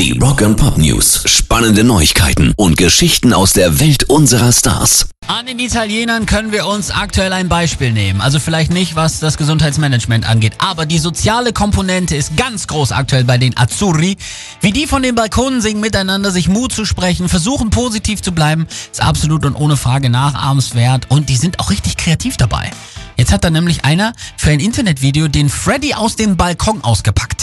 Die Rock and Pop News. Spannende Neuigkeiten und Geschichten aus der Welt unserer Stars. An den Italienern können wir uns aktuell ein Beispiel nehmen. Also vielleicht nicht, was das Gesundheitsmanagement angeht, aber die soziale Komponente ist ganz groß aktuell bei den Azzurri. Wie die von den Balkonen singen miteinander, sich Mut zu sprechen, versuchen positiv zu bleiben, ist absolut und ohne Frage nachahmenswert und die sind auch richtig kreativ dabei. Jetzt hat da nämlich einer für ein Internetvideo den Freddy aus dem Balkon ausgepackt.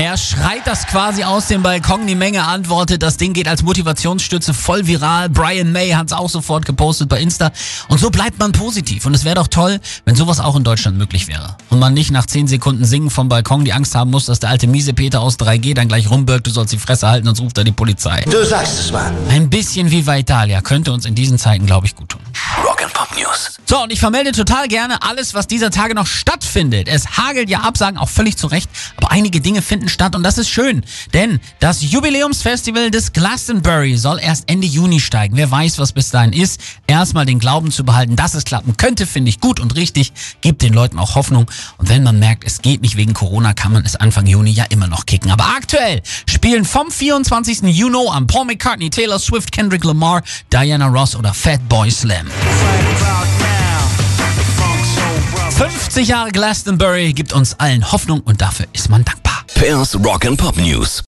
Er schreit das quasi aus dem Balkon, die Menge antwortet, das Ding geht als Motivationsstütze voll viral. Brian May hat es auch sofort gepostet bei Insta. Und so bleibt man positiv. Und es wäre doch toll, wenn sowas auch in Deutschland möglich wäre. Und man nicht nach 10 Sekunden singen vom Balkon die Angst haben muss, dass der alte miese Peter aus 3G dann gleich rumbirgt, du sollst die Fresse halten, sonst ruft er die Polizei. Du sagst es, Mann. Ein bisschen Viva Italia könnte uns in diesen Zeiten, glaube ich, gut tun. News. So, und ich vermelde total gerne alles, was dieser Tage noch stattfindet. Es hagelt ja Absagen, auch völlig zu Recht, aber einige Dinge finden statt und das ist schön, denn das Jubiläumsfestival des Glastonbury soll erst Ende Juni steigen. Wer weiß, was bis dahin ist. Erstmal den Glauben zu behalten, dass es klappen könnte, finde ich gut und richtig, gibt den Leuten auch Hoffnung und wenn man merkt, es geht nicht wegen Corona, kann man es Anfang Juni ja immer noch kicken. Aber aktuell spielen vom 24. Juni am Paul McCartney, Taylor Swift, Kendrick Lamar, Diana Ross oder Fatboy Slim. 50 Jahre Glastonbury gibt uns allen Hoffnung und dafür ist man dankbar. Pairs Rock and Pop News.